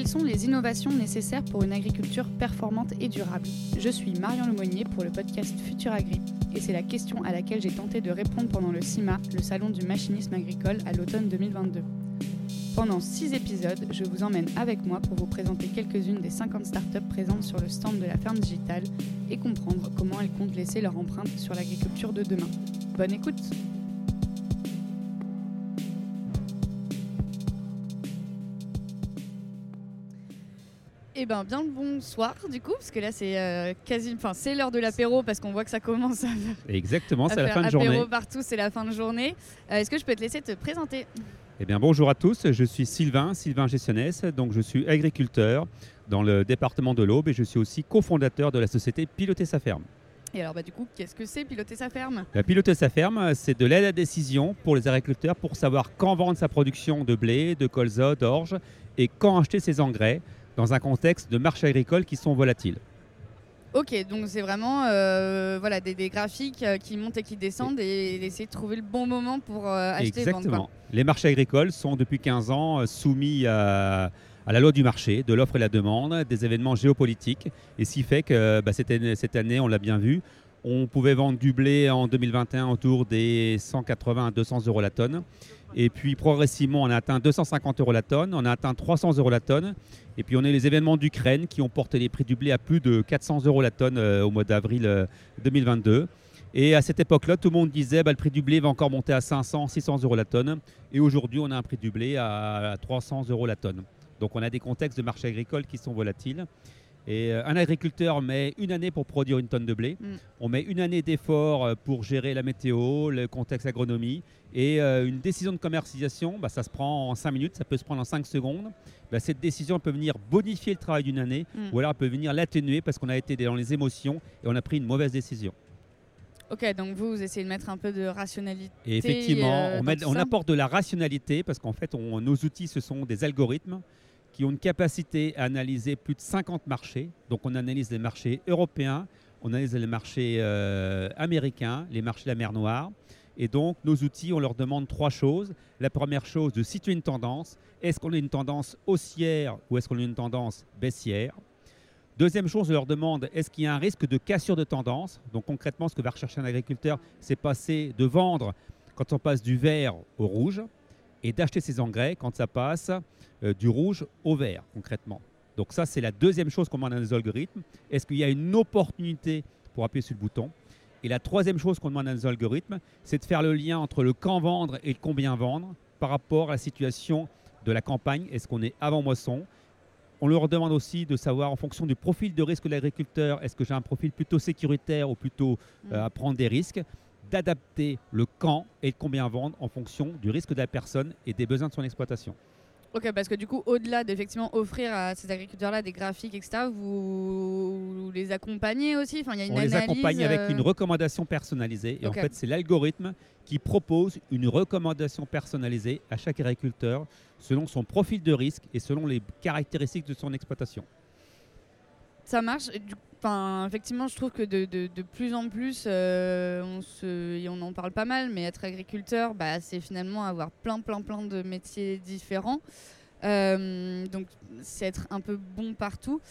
Quelles sont les innovations nécessaires pour une agriculture performante et durable? Je suis Marion Lemonnier pour le podcast Futur Agri et c'est la question à laquelle j'ai tenté de répondre pendant le CIMA, le salon du machinisme agricole à l'automne 2022. Pendant 6 épisodes, je vous emmène avec moi pour vous présenter quelques-unes des 50 startups présentes sur le stand de la ferme digitale et comprendre comment elles comptent laisser leur empreinte sur l'agriculture de demain. Bonne écoute Eh ben bien le bonsoir du coup parce que là c'est euh, quasi, enfin c'est l'heure de l'apéro parce qu'on voit que ça commence à Exactement, c'est la fin de apéro journée. partout, c'est la fin de journée. Euh, Est-ce que je peux te laisser te présenter? Eh bien, bonjour à tous, je suis Sylvain, Sylvain Gessionnès, donc je suis agriculteur dans le département de l'Aube et je suis aussi cofondateur de la société Piloter sa ferme. Et alors bah du coup qu'est-ce que c'est piloter sa ferme? La Piloter sa ferme, c'est de l'aide à décision pour les agriculteurs pour savoir quand vendre sa production de blé, de colza, d'orge et quand acheter ses engrais dans un contexte de marché agricole qui sont volatiles. Ok, donc c'est vraiment euh, voilà, des, des graphiques euh, qui montent et qui descendent et, essayer de trouver le bon moment pour euh, acheter et vendre. Exactement. quoi. Les marchés agricoles sont depuis 15 ans soumis à, à la loi du marché, de l'offre et la demande, des événements géopolitiques. Et ce qui fait que bah, cette, année, cette année, on l'a bien vu, on pouvait vendre du blé en 2021 autour des 180 à 200 euros la tonne. Et puis progressivement, on a atteint 250 euros la tonne, on a atteint 300 euros la tonne. Et puis on a les événements d'Ukraine qui ont porté les prix du blé à plus de 400 euros la tonne euh, au mois d'avril euh, 2022. Et à cette époque-là, tout le monde disait bah, le prix du blé va encore monter à 500, 600 euros la tonne. Et aujourd'hui, on a un prix du blé à 300 euros la tonne. Donc on a des contextes de marché agricole qui sont volatiles. Et euh, un agriculteur met une année pour produire une tonne de blé. Mm. On met une année d'effort euh, pour gérer la météo, le contexte agronomie. Et euh, une décision de commercialisation, bah, ça se prend en 5 minutes, ça peut se prendre en 5 secondes. Bah, cette décision peut venir bonifier le travail d'une année Mm. ou alors elle peut venir l'atténuer parce qu'on a été dans les émotions et on a pris une mauvaise décision. Ok, donc vous, vous essayez de mettre un peu de rationalité. Et effectivement, euh, on, met- on apporte de la rationalité parce qu'en fait, on- nos outils, ce sont des algorithmes qui ont une capacité à analyser plus de 50 marchés. Donc, on analyse les marchés européens, on analyse les marchés euh, américains, les marchés de la mer Noire. Et donc, nos outils, on leur demande trois choses. La première chose, de situer une tendance. Est-ce qu'on a une tendance haussière ou est-ce qu'on a une tendance baissière? Deuxième chose, on leur demande est-ce qu'il y a un risque de cassure de tendance? Donc concrètement, ce que va rechercher un agriculteur, c'est passer de vendre quand on passe du vert au rouge et d'acheter ses engrais quand ça passe euh, du rouge au vert, concrètement. Donc ça, c'est la deuxième chose qu'on demande à nos algorithmes. Est-ce qu'il y a une opportunité pour appuyer sur le bouton? Et la troisième chose qu'on demande à nos algorithmes, c'est de faire le lien entre le quand vendre et le combien vendre par rapport à la situation de la campagne. Est-ce qu'on est avant moisson? On leur demande aussi de savoir en fonction du profil de risque de l'agriculteur, est-ce que j'ai un profil plutôt sécuritaire ou plutôt Mm. euh, à prendre des risques, d'adapter le quand et combien vendre en fonction du risque de la personne et des besoins de son exploitation. Ok, parce que du coup, au-delà d'effectivement offrir à ces agriculteurs-là des graphiques, etc., vous, les accompagnez aussi? Enfin, il y a une On les analyse, accompagne avec euh, une recommandation personnalisée et en fait c'est l'algorithme qui propose une recommandation personnalisée à chaque agriculteur selon son profil de risque et selon les caractéristiques de son exploitation. Ça marche. Et du- Enfin, effectivement, je trouve que de, de- de plus en plus, euh, on, se, et on en parle pas mal, mais être agriculteur, bah, c'est finalement avoir plein, plein, plein de métiers différents. Euh, donc, c'est être un peu bon partout.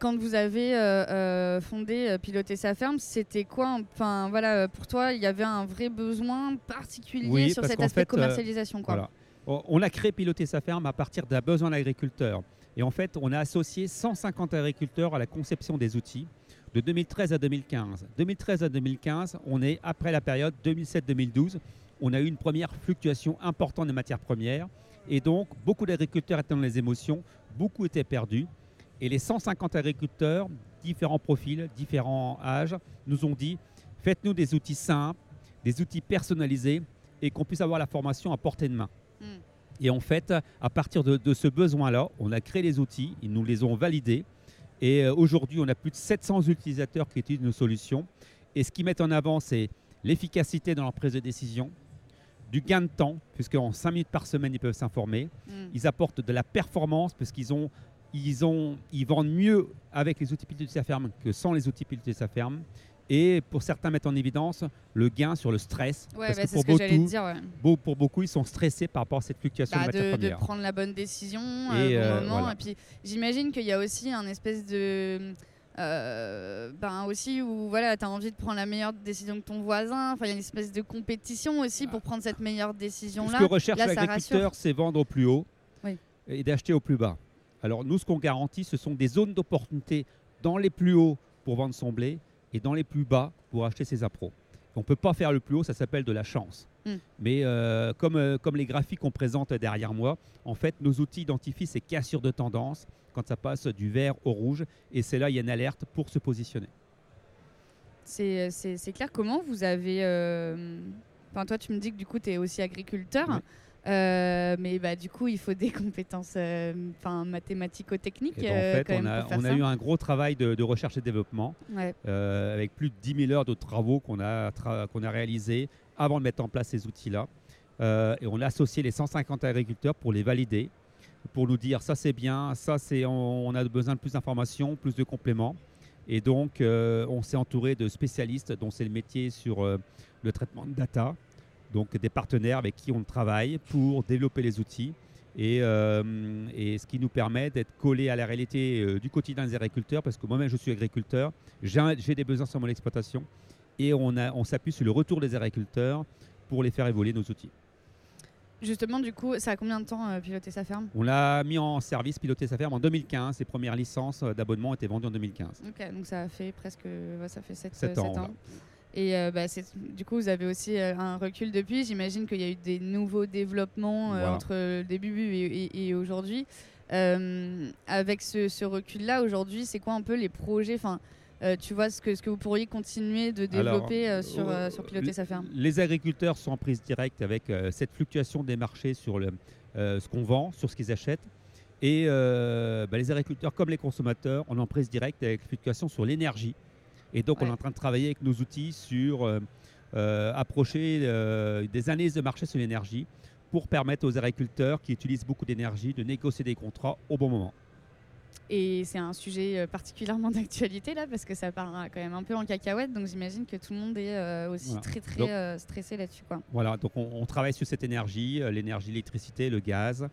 Quand vous avez euh, fondé Piloter sa ferme, c'était quoi Enfin, voilà, pour toi, il y avait un vrai besoin particulier Oui, sur cet aspect fait, commercialisation, quoi? Voilà. On on a créé Piloter sa ferme à partir d'un besoin de l'agriculteur. Et en fait, on a associé 150 agriculteurs à la conception des outils de 2013 à 2015. 2013 à 2015, on est après la période 2007-2012. On a eu une première fluctuation importante des matières premières. Et donc, beaucoup d'agriculteurs étaient dans les émotions, beaucoup étaient perdus. Et les 150 agriculteurs, différents profils, différents âges, nous ont dit faites-nous des outils simples, des outils personnalisés et qu'on puisse avoir la formation à portée de main. Mm. Et en fait, à partir de, de ce besoin-là, on a créé les outils, ils nous les ont validés. Et euh, aujourd'hui, on a plus de 700 utilisateurs qui utilisent nos solutions. Et ce qu'ils mettent en avant, c'est l'efficacité dans leur prise de décision, du gain de temps, puisqu'en 5 minutes par semaine, ils peuvent s'informer. Mm. Ils apportent de la performance, parce qu'ils ont, ils ont, ils vendent mieux avec les outils pilotés de sa ferme que sans les outils pilotés de sa ferme. Et pour certains, mettre en évidence le gain sur le stress. Ouais, parce bah, que c'est pour ce que j'allais te beaucoup, dire. ouais. beau- pour beaucoup, ils sont stressés par rapport à cette fluctuation Bah, de matières de, de prendre la bonne décision Et, euh, au euh, bon moment. voilà. Et puis j'imagine qu'il y a aussi un espèce de. euh, ben aussi où voilà, tu as envie de prendre la meilleure décision que ton voisin. Enfin, il y a une espèce de compétition aussi pour prendre cette meilleure Ce décision-là. que recherche l'agriculteur, c'est vendre au plus haut Oui. et d'acheter au plus bas. Alors nous, ce qu'on garantit, ce sont des zones d'opportunité dans les plus hauts pour vendre son blé et dans les plus bas pour acheter ses appros. On ne peut pas faire le plus haut, ça s'appelle de la chance. Mm. Mais euh, comme, euh, comme les graphiques qu'on présente derrière moi, en fait, nos outils identifient ces cassures de tendance quand ça passe du vert au rouge. Et c'est là, il y a une alerte pour se positionner. C'est c'est clair. Comment vous avez. euh, Enfin, toi, tu me dis que du coup, tu es aussi agriculteur. Oui. Euh, mais bah, du coup, il faut des compétences euh, enfin, mathématico-techniques. Ben, euh, en fait, quand on même a, pour on a eu un gros travail de, de recherche et développement. Ouais. euh, avec plus de 10 000 heures de travaux qu'on a, tra- qu'on a réalisés avant de mettre en place ces outils-là. Et on a associé les 150 agriculteurs pour les valider, pour nous dire ça c'est bien, ça c'est on, on a besoin de plus d'informations, plus de compléments. Et donc on s'est entouré de spécialistes dont c'est le métier sur le traitement de data, donc des partenaires avec qui on travaille pour développer les outils. Et, euh, et ce qui nous permet d'être collé à la réalité euh, du quotidien des agriculteurs, parce que moi-même je suis agriculteur, j'ai des besoins sur mon exploitation, et on, s'appuie sur le retour des agriculteurs pour les faire évoluer nos outils. Justement, du coup, ça a combien de temps euh, piloter sa ferme? On l'a mis en service, piloté sa ferme en 2015, ses premières licences d'abonnement étaient vendues en 2015. Ok, donc ça fait presque ça fait 7, Sept ans, voilà. Et euh, bah, c'est- du coup, vous avez aussi euh, un recul depuis. J'imagine qu'il y a eu des nouveaux développements euh, Voilà. entre le début et, et- et aujourd'hui. Euh, avec ce, ce recul-là, aujourd'hui, c'est quoi un peu les projets? Enfin, euh, Tu vois ce que, ce que vous pourriez continuer de Alors, développer euh, sur, euh, sur piloter sa ferme? Les agriculteurs sont en prise directe avec cette fluctuation des marchés sur le- ce qu'on vend, sur ce qu'ils achètent. Et bah, les agriculteurs, comme les consommateurs, on est en prise directe avec fluctuation sur l'énergie. Et donc, on est en train de travailler avec nos outils sur euh, euh, approcher euh, des analyses de marché sur l'énergie pour permettre aux agriculteurs qui utilisent beaucoup d'énergie de négocier des contrats au bon moment. Et c'est un sujet particulièrement d'actualité là, parce que ça part quand même un peu en cacahuète. Donc j'imagine que tout le monde est euh, aussi Voilà. très très Donc- euh, stressé là-dessus. Voilà, donc on, on travaille sur cette énergie, euh, l'énergie, l'électricité, le gaz,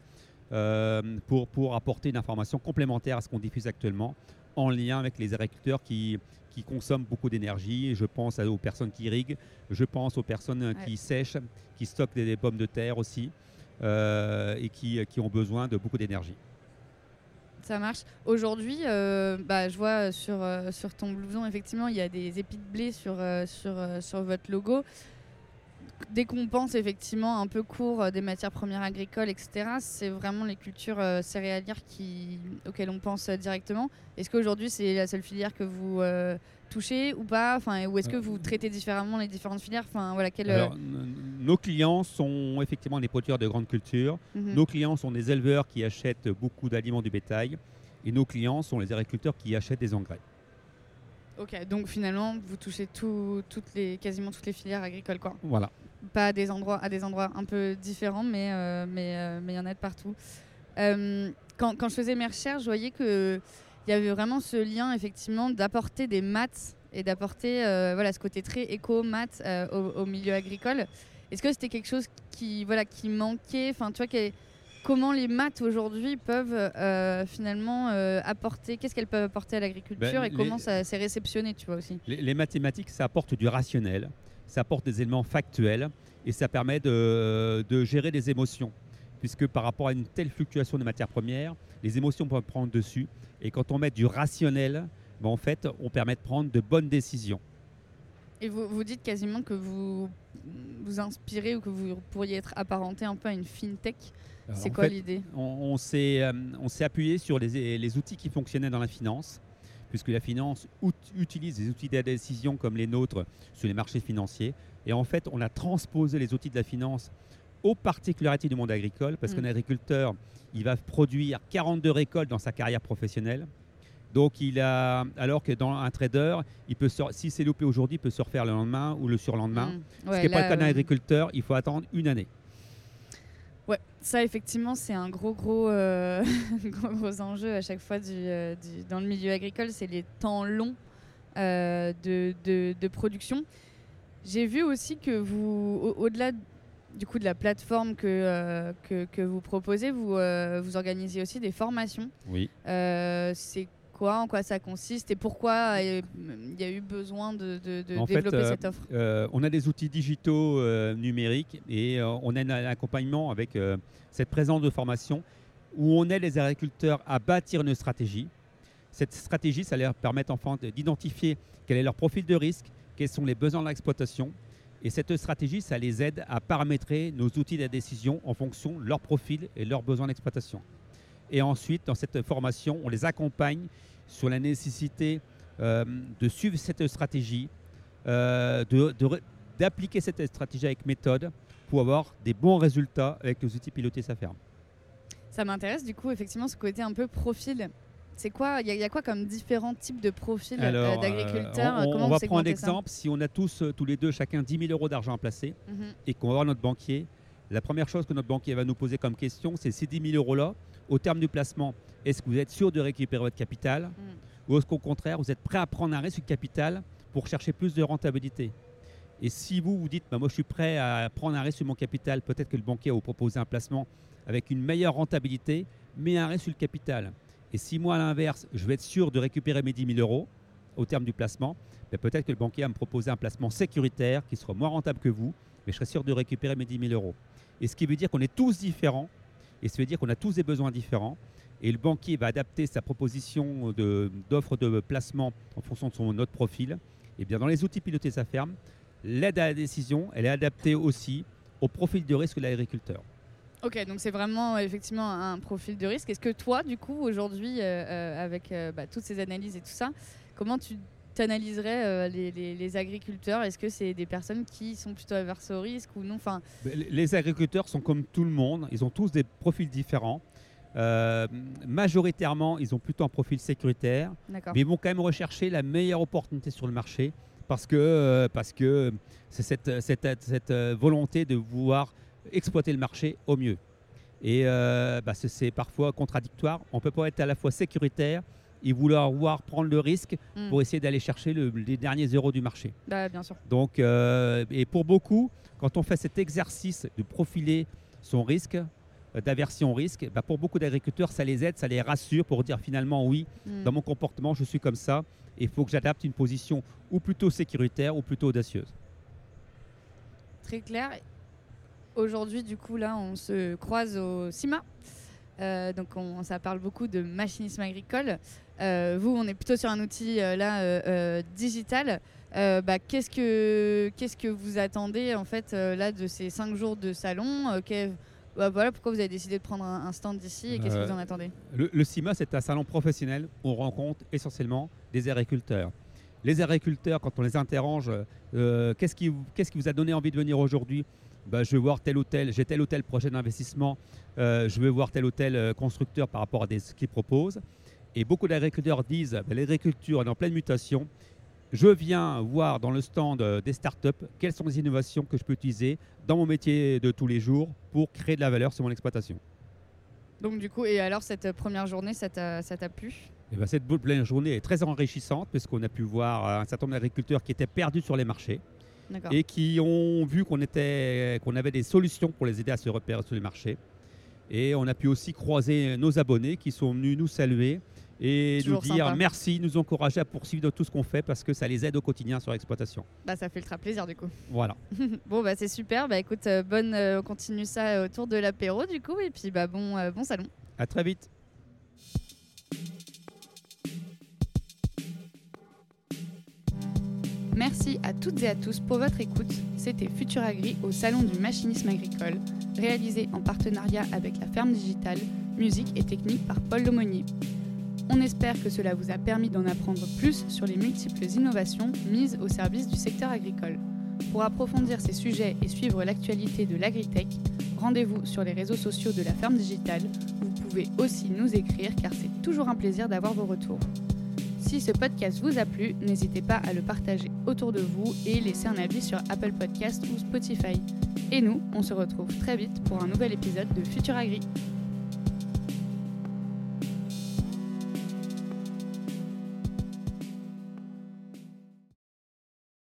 pour, pour apporter une information complémentaire à ce qu'on diffuse actuellement, en lien avec les agriculteurs qui, qui consomment beaucoup d'énergie. Je pense aux personnes qui irriguent, je pense aux personnes euh, Ouais. qui sèchent, qui stockent des, des pommes de terre aussi, euh, et qui, qui ont besoin de beaucoup d'énergie. Ça marche. Aujourd'hui, euh, bah, je vois sur, euh, sur ton blouson, effectivement, il y a des épis de blé sur, euh, sur, sur votre logo. Dès qu'on pense effectivement un peu court euh, des matières premières agricoles, etc., c'est vraiment les cultures euh, céréalières qui, auxquelles on pense euh, directement. Est-ce qu'aujourd'hui, c'est la seule filière que vous euh, touchez ou pas? Enfin, Ou est-ce que vous traitez différemment les différentes filières? Enfin, voilà, quel, Alors, n- nos clients sont effectivement des producteurs de grandes cultures. mhm. Nos clients sont des éleveurs qui achètent beaucoup d'aliments du bétail. Et nos clients sont les agriculteurs qui achètent des engrais. Ok, donc finalement, vous touchez tout, toutes les, quasiment toutes les filières agricoles. Quoi. Voilà. Pas à des endroits, à des endroits un peu différents, mais euh, mais euh, mais il y en a de partout. Euh, quand, quand je faisais mes recherches, je voyais que il y avait vraiment ce lien effectivement d'apporter des maths et d'apporter voilà ce côté très éco maths au, au milieu agricole. Est-ce que c'était quelque chose qui voilà qui manquait? Enfin, tu vois, comment les maths aujourd'hui peuvent finalement apporter Qu'est-ce qu'elles peuvent apporter à l'agriculture Ben, et comment ça s'est réceptionné, tu vois aussi? Les, les mathématiques, ça apporte du rationnel, ça apporte des éléments factuels et ça permet de, de gérer des émotions. Puisque par rapport à une telle fluctuation des matières premières, les émotions peuvent prendre dessus. Et quand on met du rationnel, ben, en fait, on permet de prendre de bonnes décisions. Et vous, vous dites quasiment que vous vous inspirez ou que vous pourriez être apparenté un peu à une fintech. C'est quoi l'idée? on, on s'est euh, on s'est appuyé sur les, les outils qui fonctionnaient dans la finance, puisque la finance out- utilise des outils de décision comme les nôtres sur les marchés financiers. Et en fait, on a transposé les outils de la finance aux particularités du monde agricole, parce Mm. qu'un agriculteur, il va produire 42 récoltes dans sa carrière professionnelle. Donc, il a, alors que dans un trader, il peut se- si c'est loupé aujourd'hui, il peut se refaire le lendemain ou le surlendemain. Mm. Ce qui n'est pas le cas d'un euh, agriculteur, il faut attendre une année. Ouais, ça effectivement c'est un gros gros, euh, gros gros enjeu à chaque fois du, euh, du- dans le milieu agricole, c'est les temps longs euh, de, de- de production. J'ai vu aussi que vous, au- au-delà du coup de la plateforme que, que, que vous proposez, vous, vous organisez aussi des formations. Oui. C'est quoi, en quoi ça consiste et pourquoi euh, il y a eu besoin de, de- de En fait, développer euh, cette offre Euh, on a des outils digitaux euh, numériques et euh, on a un accompagnement avec cette présence de formation où on aide les agriculteurs à bâtir une stratégie. Cette stratégie, ça leur permet enfin de- d'identifier quel est leur profil de risque, quels sont les besoins de l'exploitation. Et cette stratégie, ça les aide à paramétrer nos outils de décision en fonction de leur profil et leurs besoins d'exploitation. Et ensuite, dans cette formation, on les accompagne sur la nécessité euh, de suivre cette stratégie, euh, d'appliquer cette stratégie avec méthode pour avoir des bons résultats avec les outils pilotés sa ferme. Ça m'intéresse du coup, effectivement, ce côté un peu profil. C'est quoi Il y, a- il y a quoi comme différents types de profils euh, d'agriculteurs euh, on, va prendre un segmentez ça exemple. Si on a tous, tous les deux, chacun 10 000 euros d'argent à placer Mhm. et qu'on va voir notre banquier, la première chose que notre banquier va nous poser comme question, c'est ces 10 000 euros-là, au terme du placement, est-ce que vous êtes sûr de récupérer votre capital Mm. ou est-ce qu'au contraire, vous êtes prêt à prendre un risque de capital pour chercher plus de rentabilité? Et si vous vous dites, bah, moi je suis prêt à prendre un risque sur mon capital, peut-être que le banquier va vous proposer un placement avec une meilleure rentabilité, mais un risque sur le capital. Et si moi, à l'inverse, je vais être sûr de récupérer mes 10 000 euros au terme du placement, bah, peut-être que le banquier va me proposer un placement sécuritaire qui sera moins rentable que vous, mais je serai sûr de récupérer mes 10 000 euros. Et ce qui veut dire qu'on est tous différents, et ça veut dire qu'on a tous des besoins différents. Et le banquier va adapter sa proposition de- d'offre de, placement en fonction de son notre profil. Et bien dans les outils pilotés sa ferme, l'aide à la décision, elle est adaptée aussi au profil de risque de l'agriculteur. Ok, donc c'est vraiment effectivement un profil de risque. Est-ce que toi, du coup, aujourd'hui, euh, euh, avec euh, bah, toutes ces analyses et tout ça, comment tu t'analyserais euh, les, les- les agriculteurs? Est-ce que c'est des personnes qui sont plutôt averses au risque ou non? Enfin, Les- Les agriculteurs sont comme tout le monde, ils ont tous des profils différents. Euh, majoritairement, ils ont plutôt un profil sécuritaire, mais ils vont quand même rechercher la meilleure opportunité sur le marché parce que euh, parce que c'est cette, cette, cette, volonté de vouloir exploiter le marché au mieux. Et euh, bah, c'est- c'est parfois contradictoire. On peut pas être à la fois sécuritaire et vouloir voir prendre le risque Mm. pour essayer d'aller chercher le- les derniers euros du marché. Bah, bien sûr. Donc, euh, et pour beaucoup, quand on fait cet exercice de profiler son risque, euh, d'aversion au risque, bah, pour beaucoup d'agriculteurs, ça les aide, ça les rassure pour dire finalement oui, Mm. dans mon comportement, je suis comme ça, et il faut que j'adapte une position ou plutôt sécuritaire ou plutôt audacieuse. Très clair. Aujourd'hui, du coup, là, on se croise au CIMA. Euh, donc, on- ça parle beaucoup de machinisme agricole. Euh, vous, on est plutôt sur un outil euh, là euh, digital. Euh, bah, qu'est-ce que qu'est-ce que vous attendez en fait euh, là de ces cinq jours de salon Euh, bah, Voilà, pourquoi vous avez décidé de prendre un, un stand d'ici et qu'est-ce que vous en attendez? Le, le CIMA, c'est un salon professionnel où on rencontre essentiellement des agriculteurs. Les agriculteurs, quand on les interroge, qu'est-ce qui, vous- qu'est-ce qui vous a donné envie de venir aujourd'hui? Ben, Je veux voir tel ou tel, j'ai tel ou tel projet d'investissement, je veux voir tel ou tel constructeur par rapport à des- ce qu'ils proposent. Et beaucoup d'agriculteurs disent ben, l'agriculture est en pleine mutation. Je viens voir dans le stand euh, des startups quelles sont les innovations que je peux utiliser dans mon métier de tous les jours pour créer de la valeur sur mon exploitation. Donc, du coup, et alors cette euh, première journée, ça t'a plu? Eh ben, cette pleine journée est très enrichissante puisqu'on a pu voir euh, un certain nombre d'agriculteurs qui étaient perdus sur les marchés et qui ont vu qu'on qu'on avait des solutions pour les aider à se repérer sur les marchés. Et on a pu aussi croiser nos abonnés qui sont venus nous saluer et Toujours nous dire sympa. merci, nous encourager à poursuivre dans tout ce qu'on fait parce que ça les aide au quotidien sur l'exploitation. Bah, ça fait ultra plaisir du coup. Voilà. bon bah c'est super. Bah écoute, euh, bonne, euh, on continue ça euh, autour de l'apéro du coup et puis bah bon, euh, bon salon. À très vite. Merci à toutes et à tous pour votre écoute. C'était Futur Agri au Salon du Machinisme Agricole, réalisé en partenariat avec la Ferme Digitale, musique et technique par Paul Lomonier. On espère que cela vous a permis d'en apprendre plus sur les multiples innovations mises au service du secteur agricole. Pour approfondir ces sujets et suivre l'actualité de l'agritech, rendez-vous sur les réseaux sociaux de la Ferme Digitale. Vous pouvez aussi nous écrire car c'est toujours un plaisir d'avoir vos retours. Si ce podcast vous a plu, n'hésitez pas à le partager autour de vous et laisser un avis sur Apple Podcast ou Spotify. Et nous, on se retrouve très vite pour un nouvel épisode de Futur Agri.